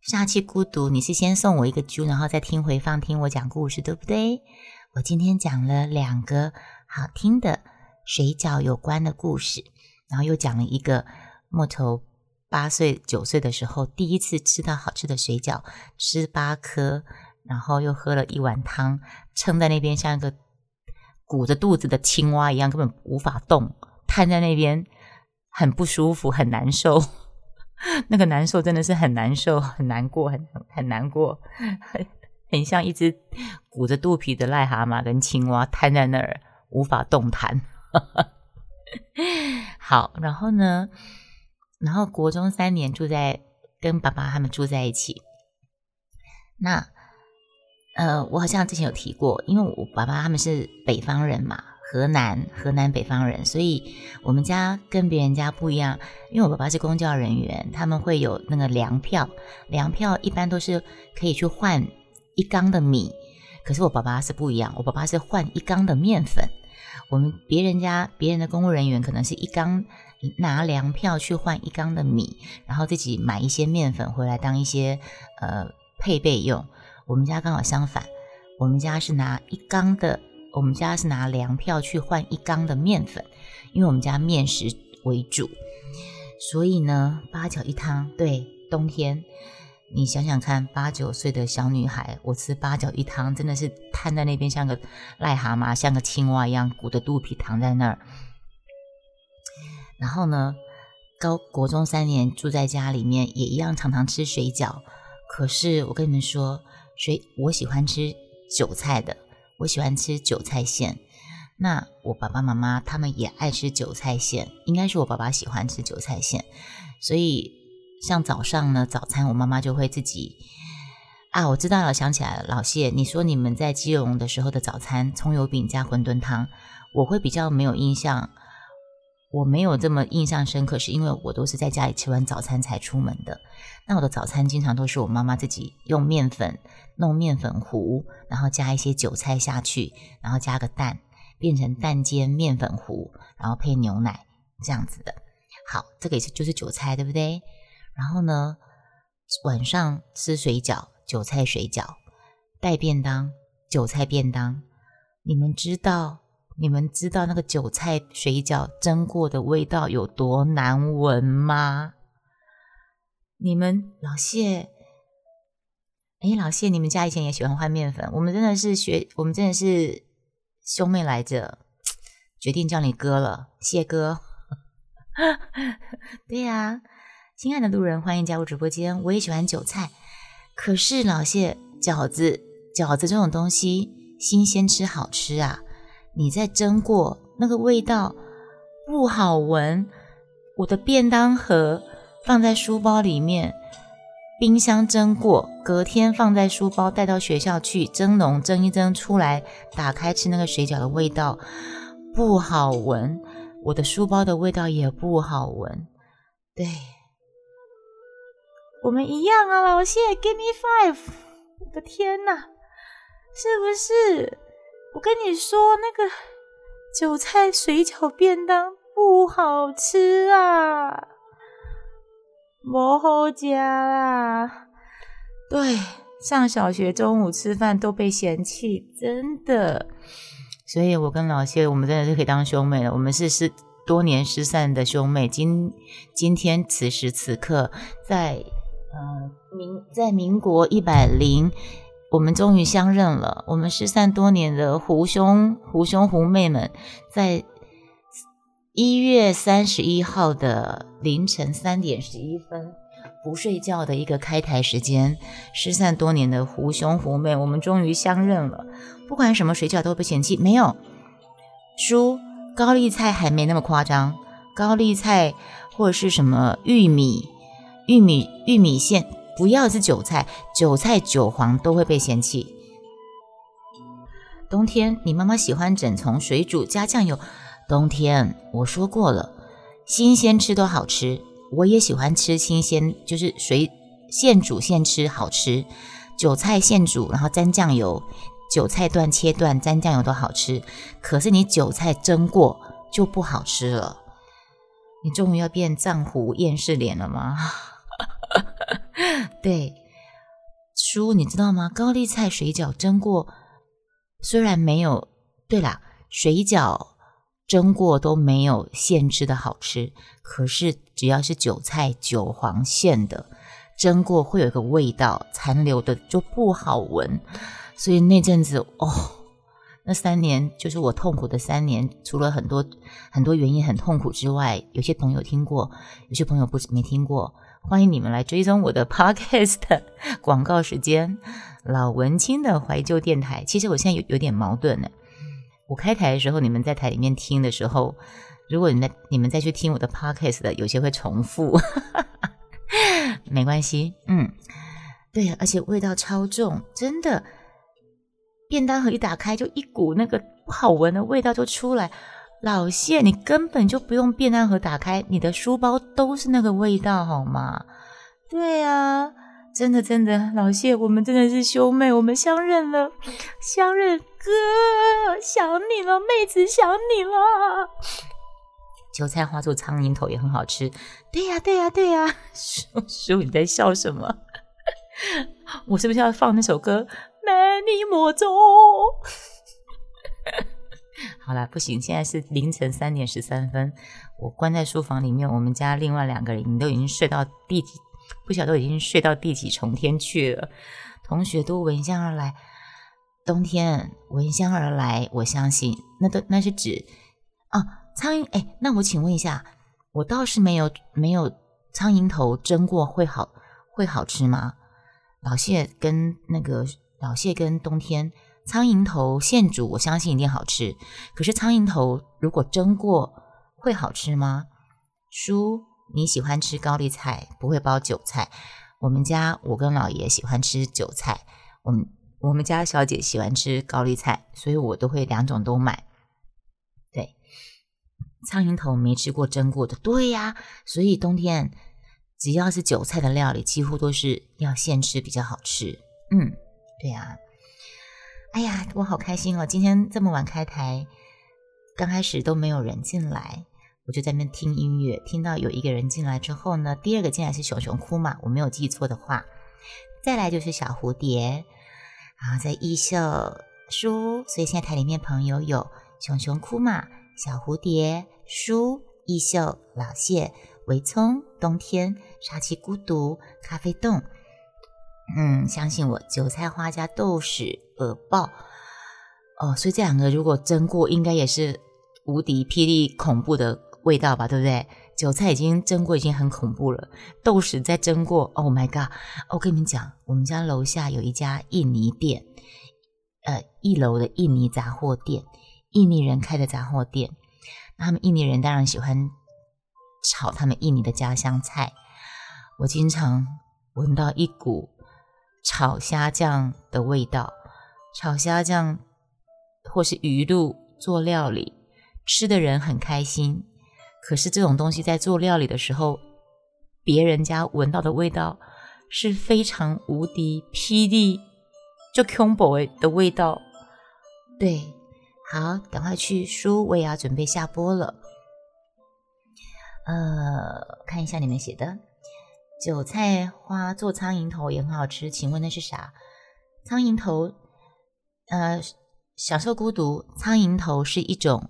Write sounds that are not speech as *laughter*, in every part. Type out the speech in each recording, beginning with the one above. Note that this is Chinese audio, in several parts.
下期孤独，你是先送我一个猪，然后再听回放听我讲故事，对不对？我今天讲了两个好听的水饺有关的故事，然后又讲了一个木头八岁九岁的时候第一次吃到好吃的水饺，吃八颗，然后又喝了一碗汤，撑在那边像一个鼓着肚子的青蛙一样，根本无法动，瘫在那边很不舒服，很难受。那个难受真的是很难受，很难过，很很难过，很很像一只鼓着肚皮的癞蛤蟆跟青蛙瘫在那儿无法动弹。*laughs* 好，然后呢，然后国中三年住在跟爸爸他们住在一起。那呃，我好像之前有提过，因为我爸爸他们是北方人嘛。河南，河南北方人，所以我们家跟别人家不一样。因为我爸爸是公教人员，他们会有那个粮票，粮票一般都是可以去换一缸的米。可是我爸爸是不一样，我爸爸是换一缸的面粉。我们别人家别人的公务人员可能是一缸拿粮票去换一缸的米，然后自己买一些面粉回来当一些呃配备用。我们家刚好相反，我们家是拿一缸的。我们家是拿粮票去换一缸的面粉，因为我们家面食为主，所以呢，八角一汤。对，冬天你想想看，八九岁的小女孩，我吃八角一汤，真的是瘫在那边，像个癞蛤蟆，像个青蛙一样，鼓着肚皮躺在那儿。然后呢，高国中三年住在家里面，也一样常常吃水饺。可是我跟你们说，水我喜欢吃韭菜的。我喜欢吃韭菜馅，那我爸爸妈妈他们也爱吃韭菜馅，应该是我爸爸喜欢吃韭菜馅，所以像早上呢，早餐我妈妈就会自己啊，我知道了，想起来了，老谢，你说你们在基隆的时候的早餐葱油饼加馄饨汤，我会比较没有印象。我没有这么印象深刻，是因为我都是在家里吃完早餐才出门的。那我的早餐经常都是我妈妈自己用面粉弄面粉糊，然后加一些韭菜下去，然后加个蛋，变成蛋煎面粉糊，然后配牛奶这样子的。好，这个也是就是韭菜，对不对？然后呢，晚上吃水饺，韭菜水饺带便当，韭菜便当，你们知道？你们知道那个韭菜水饺蒸过的味道有多难闻吗？你们老谢，哎，老谢，你们家以前也喜欢换面粉？我们真的是学，我们真的是兄妹来着，决定叫你哥了，谢哥。*laughs* 对呀，亲爱的路人，欢迎加入直播间。我也喜欢韭菜，可是老谢，饺子，饺子这种东西，新鲜吃好吃啊。你在蒸过那个味道不好闻，我的便当盒放在书包里面，冰箱蒸过，隔天放在书包带到学校去蒸笼蒸一蒸出来，打开吃那个水饺的味道不好闻，我的书包的味道也不好闻。对，我们一样啊，老谢，Give me five！我的天哪，是不是？我跟你说，那个韭菜水饺便当不好吃啊，不好加啊。对，上小学中午吃饭都被嫌弃，真的。所以我跟老谢，我们真的是可以当兄妹了。我们是失多年失散的兄妹，今今天此时此刻，在呃民在民国一百零。我们终于相认了。我们失散多年的胡兄、胡兄、胡妹们，在一月三十一号的凌晨三点十一分，不睡觉的一个开台时间，失散多年的胡兄、胡妹，我们终于相认了。不管什么水饺都不嫌弃，没有叔高丽菜还没那么夸张，高丽菜或者是什么玉米、玉米、玉米馅。不要是韭菜，韭菜韭黄都会被嫌弃。冬天你妈妈喜欢整从水煮加酱油。冬天我说过了，新鲜吃都好吃，我也喜欢吃新鲜，就是水现煮现吃好吃。韭菜现煮，然后沾酱油，韭菜段切段沾酱油都好吃。可是你韭菜蒸过就不好吃了。你终于要变藏狐厌世脸了吗？*laughs* 对，叔，你知道吗？高丽菜水饺蒸过，虽然没有，对啦，水饺蒸过都没有现吃的好吃，可是只要是韭菜韭黄馅的，蒸过会有一个味道，残留的就不好闻。所以那阵子哦，那三年就是我痛苦的三年，除了很多很多原因很痛苦之外，有些朋友听过，有些朋友不没听过。欢迎你们来追踪我的 *laughs* podcast 广告时间，老文青的怀旧电台。其实我现在有有点矛盾呢。我开台的时候，你们在台里面听的时候，如果你在你们再去听我的 podcast 的，有些会重复，*laughs* 没关系。嗯，对，而且味道超重，真的，便当盒一打开就一股那个不好闻的味道就出来。老谢，你根本就不用便当盒打开，你的书包都是那个味道，好吗？对呀，真的真的，老谢，我们真的是兄妹，我们相认了，相认哥，想你了，妹子想你了。韭菜花做苍蝇头也很好吃，对呀对呀对呀。*laughs* 叔叔你在笑什么？*laughs* 我是不是要放那首歌《美你莫走》？好了，不行，现在是凌晨三点十三分，我关在书房里面，我们家另外两个人你都已经睡到第几，不晓得已经睡到第几重天去了。同学都闻香而来，冬天闻香而来，我相信那都那是指啊苍蝇。哎，那我请问一下，我倒是没有没有苍蝇头蒸过会好会好吃吗？老谢跟那个老谢跟冬天。苍蝇头现煮，我相信一定好吃。可是苍蝇头如果蒸过，会好吃吗？叔，你喜欢吃高丽菜，不会包韭菜。我们家我跟老爷喜欢吃韭菜，我们我们家小姐喜欢吃高丽菜，所以我都会两种都买。对，苍蝇头没吃过蒸过的，对呀。所以冬天只要是韭菜的料理，几乎都是要现吃比较好吃。嗯，对呀。哎呀，我好开心哦！今天这么晚开台，刚开始都没有人进来，我就在那听音乐。听到有一个人进来之后呢，第二个进来是熊熊哭嘛，我没有记错的话。再来就是小蝴蝶，然后在艺秀书，所以现在台里面朋友有熊熊哭嘛、小蝴蝶、书、艺秀、老谢、维聪、冬天、杀气孤独、咖啡冻。嗯，相信我，韭菜花加豆豉耳爆哦，所以这两个如果蒸过，应该也是无敌霹雳恐怖的味道吧，对不对？韭菜已经蒸过，已经很恐怖了，豆豉再蒸过，Oh my god！我跟你们讲，我们家楼下有一家印尼店，呃，一楼的印尼杂货店，印尼人开的杂货店，他们印尼人当然喜欢炒他们印尼的家乡菜，我经常闻到一股。炒虾酱的味道，炒虾酱或是鱼露做料理，吃的人很开心。可是这种东西在做料理的时候，别人家闻到的味道是非常无敌霹雳就 combo 的味道。对，好，赶快去书，我也要准备下播了。呃，看一下你们写的。韭菜花做苍蝇头也很好吃，请问那是啥？苍蝇头，呃，享受孤独。苍蝇头是一种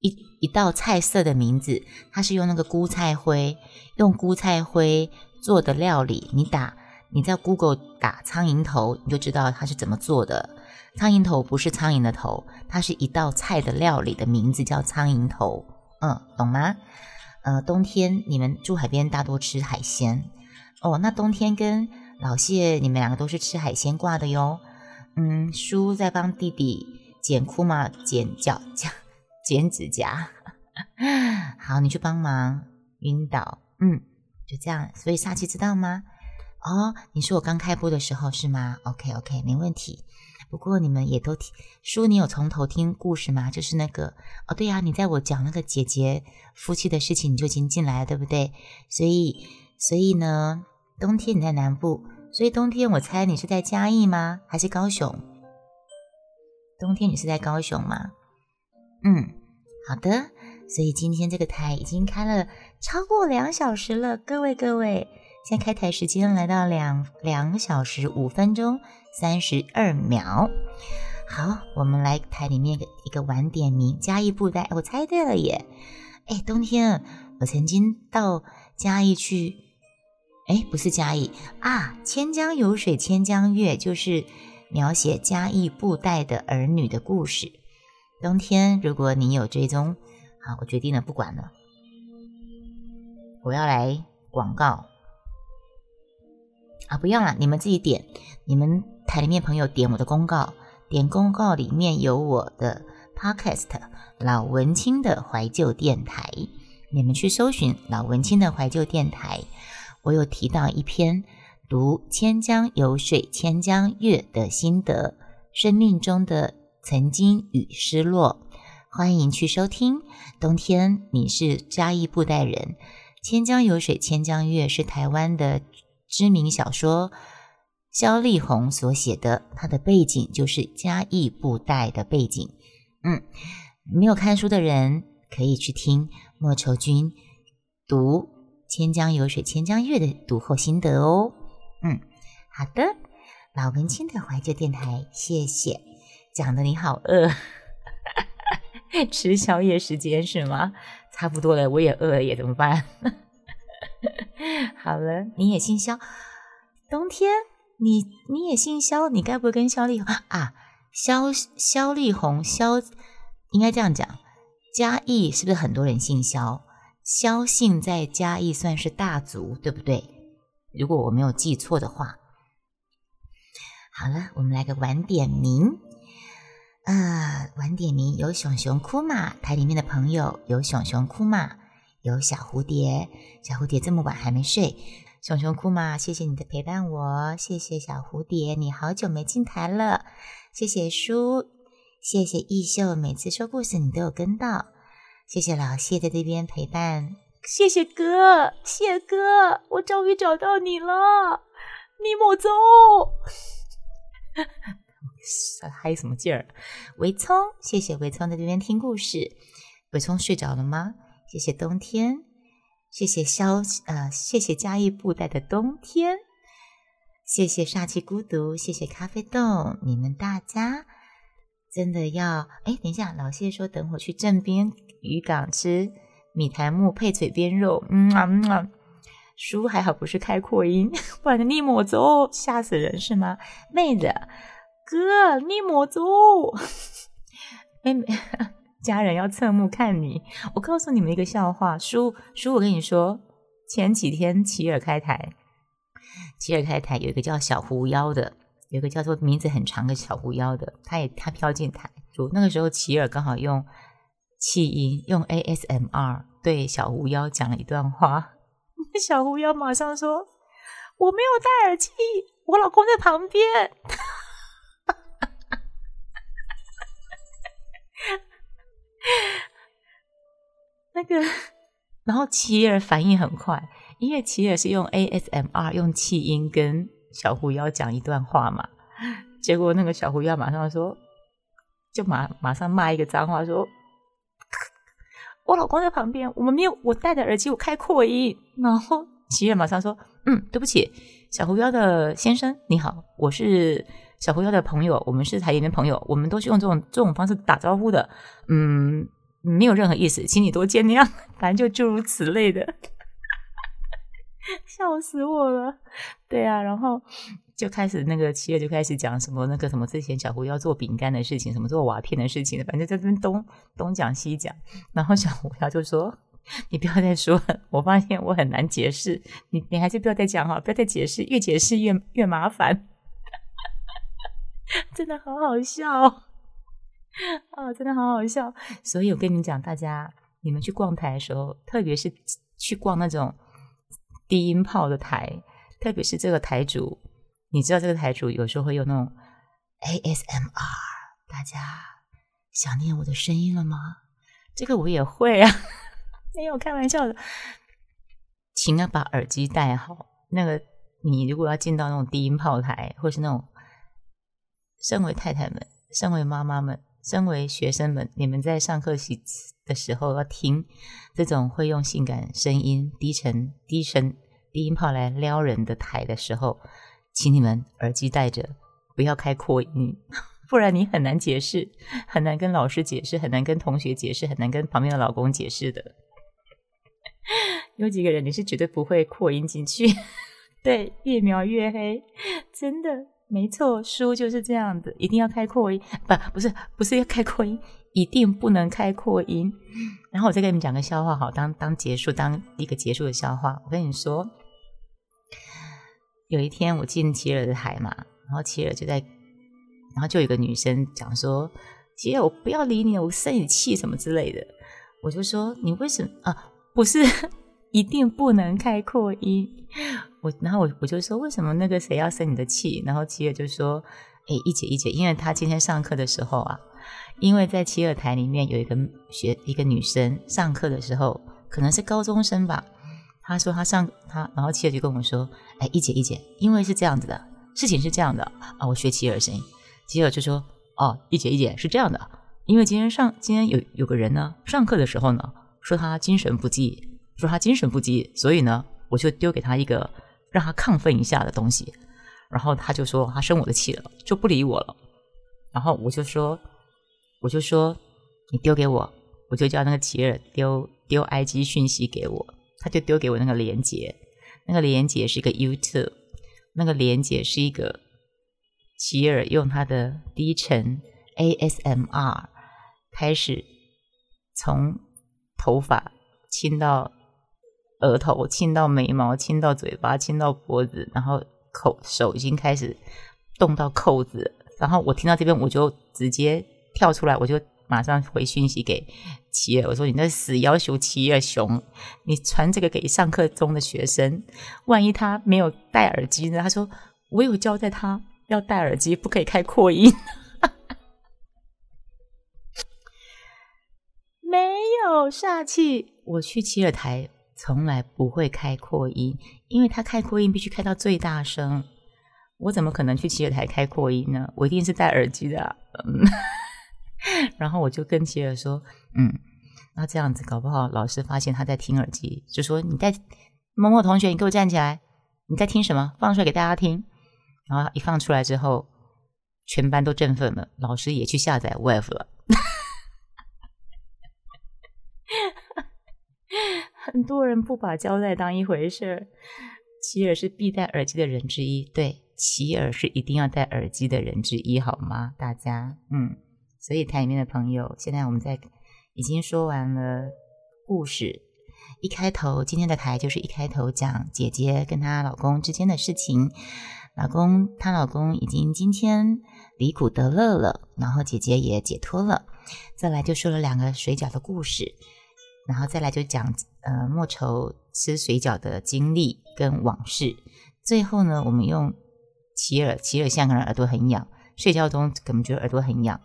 一一道菜色的名字，它是用那个菇菜灰，用菇菜灰做的料理。你打你在 Google 打苍蝇头，你就知道它是怎么做的。苍蝇头不是苍蝇的头，它是一道菜的料理的名字叫苍蝇头。嗯，懂吗？呃，冬天你们住海边大多吃海鲜。哦，那冬天跟老谢你们两个都是吃海鲜挂的哟。嗯，叔在帮弟弟剪裤嘛，剪脚甲，剪指甲。*laughs* 好，你去帮忙。晕倒，嗯，就这样。所以下期知道吗？哦，你说我刚开播的时候是吗？OK OK，没问题。不过你们也都听叔，你有从头听故事吗？就是那个哦，对呀，你在我讲那个姐姐夫妻的事情，你就已经进来了，对不对？所以。所以呢，冬天你在南部，所以冬天我猜你是在嘉义吗？还是高雄？冬天你是在高雄吗？嗯，好的。所以今天这个台已经开了超过两小时了，各位各位，现在开台时间来到两两小时五分钟三十二秒。好，我们来台里面一个晚点名嘉义布袋，我猜对了耶！哎，冬天我曾经到嘉义去，哎，不是嘉义啊，千江有水千江月，就是描写嘉义布袋的儿女的故事。冬天，如果你有追踪，好，我决定了，不管了，我要来广告啊！不要了，你们自己点，你们台里面朋友点我的公告。点公告里面有我的 podcast 老文青的怀旧电台，你们去搜寻老文青的怀旧电台。我有提到一篇读《千江有水千江月》的心得，生命中的曾经与失落，欢迎去收听。冬天你是嘉义布袋人，《千江有水千江月》是台湾的知名小说。萧丽红所写的，它的背景就是嘉义布袋的背景。嗯，没有看书的人可以去听莫愁君读《千江有水千江月》的读后心得哦。嗯，好的，老文青的怀旧电台，谢谢。讲的你好饿，*laughs* 吃宵夜时间是吗？差不多了，我也饿了，也怎么办？*laughs* 好了，你也姓肖，冬天。你你也姓肖，你该不会跟肖丽红啊？肖肖丽红肖应该这样讲，嘉义是不是很多人姓肖？肖姓在嘉义算是大族，对不对？如果我没有记错的话。好了，我们来个晚点名。呃，晚点名有熊熊哭嘛？台里面的朋友有熊熊哭嘛？有小蝴蝶，小蝴蝶这么晚还没睡。熊熊哭嘛，谢谢你的陪伴，我谢谢小蝴蝶，你好久没进台了，谢谢书，谢谢艺秀，每次说故事你都有跟到，谢谢老谢在这边陪伴，谢谢哥，谢哥，我终于找到你了，你莫走，还有什么劲儿？维聪，谢谢维聪在这边听故事，维聪睡着了吗？谢谢冬天。谢谢肖呃，谢谢嘉义布袋的冬天，谢谢煞气孤独，谢谢咖啡豆，你们大家真的要哎，等一下，老谢说等会去镇边渔港吃米苔木配嘴边肉，嗯啊嗯啊，书还好不是开扩音，*laughs* 不然逆抹走吓死人是吗？妹子哥你抹走，*laughs* 妹妹。*laughs* 家人要侧目看你。我告诉你们一个笑话，叔叔，我跟你说，前几天齐尔开台，齐尔开台有一个叫小狐妖的，有一个叫做名字很长的小狐妖的，他也他飘进台。就那个时候，齐尔刚好用气音，用 ASMR 对小狐妖讲了一段话。*laughs* 小狐妖马上说：“我没有戴耳机，我老公在旁边。*laughs* ”那个，然后齐儿反应很快，因为齐儿是用 ASMR 用气音跟小狐妖讲一段话嘛，结果那个小狐妖马上说，就马马上骂一个脏话，说：“我老公在旁边，我们没有，我戴着耳机我开扩音。”然后齐尔马上说：“嗯，对不起，小狐妖的先生你好，我是。”小狐妖的朋友，我们是台里的朋友，我们都是用这种这种方式打招呼的，嗯，没有任何意思，请你多见谅，反正就诸如此类的，*laughs* 笑死我了。对啊，然后就开始那个七月就开始讲什么那个什么之前小胡要做饼干的事情，什么做瓦片的事情，反正在这边东东讲西讲，然后小胡他就说：“你不要再说，我发现我很难解释，你你还是不要再讲哈，不要再解释，越解释越越麻烦。*laughs* ”真的好好笑 *laughs* 啊！真的好好笑。所以我跟你讲，大家你们去逛台的时候，特别是去逛那种低音炮的台，特别是这个台主，你知道这个台主有时候会有那种 ASMR，大家想念我的声音了吗？这个我也会啊，*laughs* 没有开玩笑的，请要把耳机戴好。那个你如果要进到那种低音炮台，或是那种。身为太太们，身为妈妈们，身为学生们，你们在上课时的时候要听这种会用性感声音、低沉、低沉、低音炮来撩人的台的时候，请你们耳机戴着，不要开扩音，*laughs* 不然你很难解释，很难跟老师解释，很难跟同学解释，很难跟旁边的老公解释的。*laughs* 有几个人你是绝对不会扩音进去，*laughs* 对，越描越黑，真的没错，书就是这样子，一定要开扩音，不，不是，不是要开扩音，一定不能开扩音。然后我再给你们讲个笑话，好，当当结束，当一个结束的笑话。我跟你说，有一天我进齐尔的台嘛，然后齐尔就在，然后就有个女生讲说：“齐尔，我不要理你，我生你气什么之类的。”我就说：“你为什么啊？不是。*laughs* ”一定不能开扩音，我然后我我就说为什么那个谁要生你的气？然后齐尔就说：“哎，一姐一姐，因为他今天上课的时候啊，因为在齐尔台里面有一个学一个女生上课的时候，可能是高中生吧。他说他上他，然后齐儿就跟我说：哎，一姐一姐，因为是这样子的，事情是这样的啊。我学齐尔声音，齐儿就说：哦，一姐一姐是这样的，因为今天上今天有有个人呢，上课的时候呢，说他精神不济。”说他精神不济，所以呢，我就丢给他一个让他亢奋一下的东西，然后他就说他生我的气了，就不理我了。然后我就说，我就说你丢给我，我就叫那个齐儿丢丢 IG 讯息给我，他就丢给我那个连接，那个连接是一个 YouTube，那个连接是一个齐尔用他的低沉 ASMR 开始从头发亲到。额头亲到眉毛，亲到嘴巴，亲到脖子，然后口手已经开始动到扣子，然后我听到这边我就直接跳出来，我就马上回讯息给齐尔，我说你那死要求齐尔熊，你传这个给上课中的学生，万一他没有戴耳机呢？他说我有交代他要戴耳机，不可以开扩音，*laughs* 没有煞气，我去齐尔台。从来不会开扩音，因为他开扩音必须开到最大声。我怎么可能去企鹅台开扩音呢？我一定是戴耳机的。然后我就跟企鹅说：“嗯，那这样子搞不好老师发现他在听耳机，就说你在某某同学，你给我站起来，你在听什么？放出来给大家听。”然后一放出来之后，全班都振奋了，老师也去下载 Wave 了。*laughs* 很多人不把胶带当一回事儿。齐尔是必戴耳机的人之一，对，齐尔是一定要戴耳机的人之一，好吗？大家，嗯，所以台里面的朋友，现在我们在已经说完了故事。一开头，今天的台就是一开头讲姐姐跟她老公之间的事情。老公，她老公已经今天离苦得乐了，然后姐姐也解脱了。再来就说了两个水饺的故事。然后再来就讲呃莫愁吃水饺的经历跟往事。最后呢，我们用齐尔，齐尔像个人耳朵很痒，睡觉中可能觉得耳朵很痒，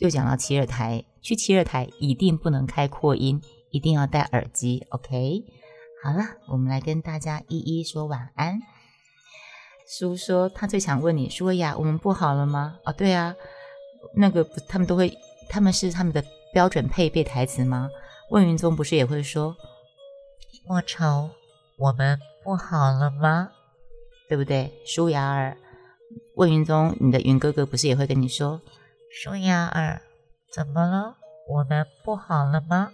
就讲到齐尔台，去齐尔台一定不能开扩音，一定要戴耳机。OK，好了，我们来跟大家一一说晚安。叔说他最想问你说呀，我们不好了吗？哦，对啊，那个不他们都会，他们是他们的标准配备台词吗？问云宗不是也会说莫愁，我们不好了吗？对不对？舒雅儿，问云宗，你的云哥哥不是也会跟你说舒雅儿，怎么了？我们不好了吗？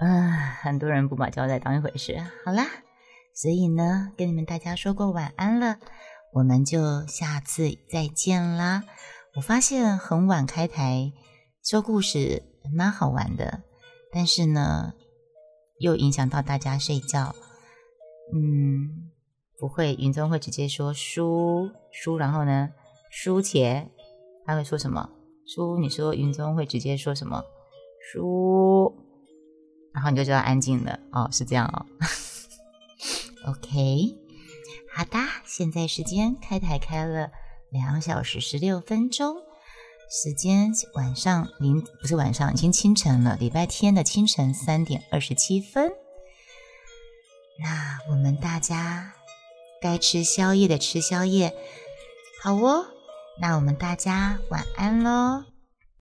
*laughs* 啊，很多人不把交代当一回事。好啦，所以呢，跟你们大家说过晚安了，我们就下次再见啦。我发现很晚开台。说故事蛮好玩的，但是呢，又影响到大家睡觉。嗯，不会，云中会直接说输输，然后呢，输钱，他会说什么？输，你说云中会直接说什么？输，然后你就知道安静了哦，是这样哦。*laughs* OK，好的，现在时间开台开了两小时十六分钟。时间晚上零不是晚上，已经清晨了。礼拜天的清晨三点二十七分，那我们大家该吃宵夜的吃宵夜，好哦。那我们大家晚安喽。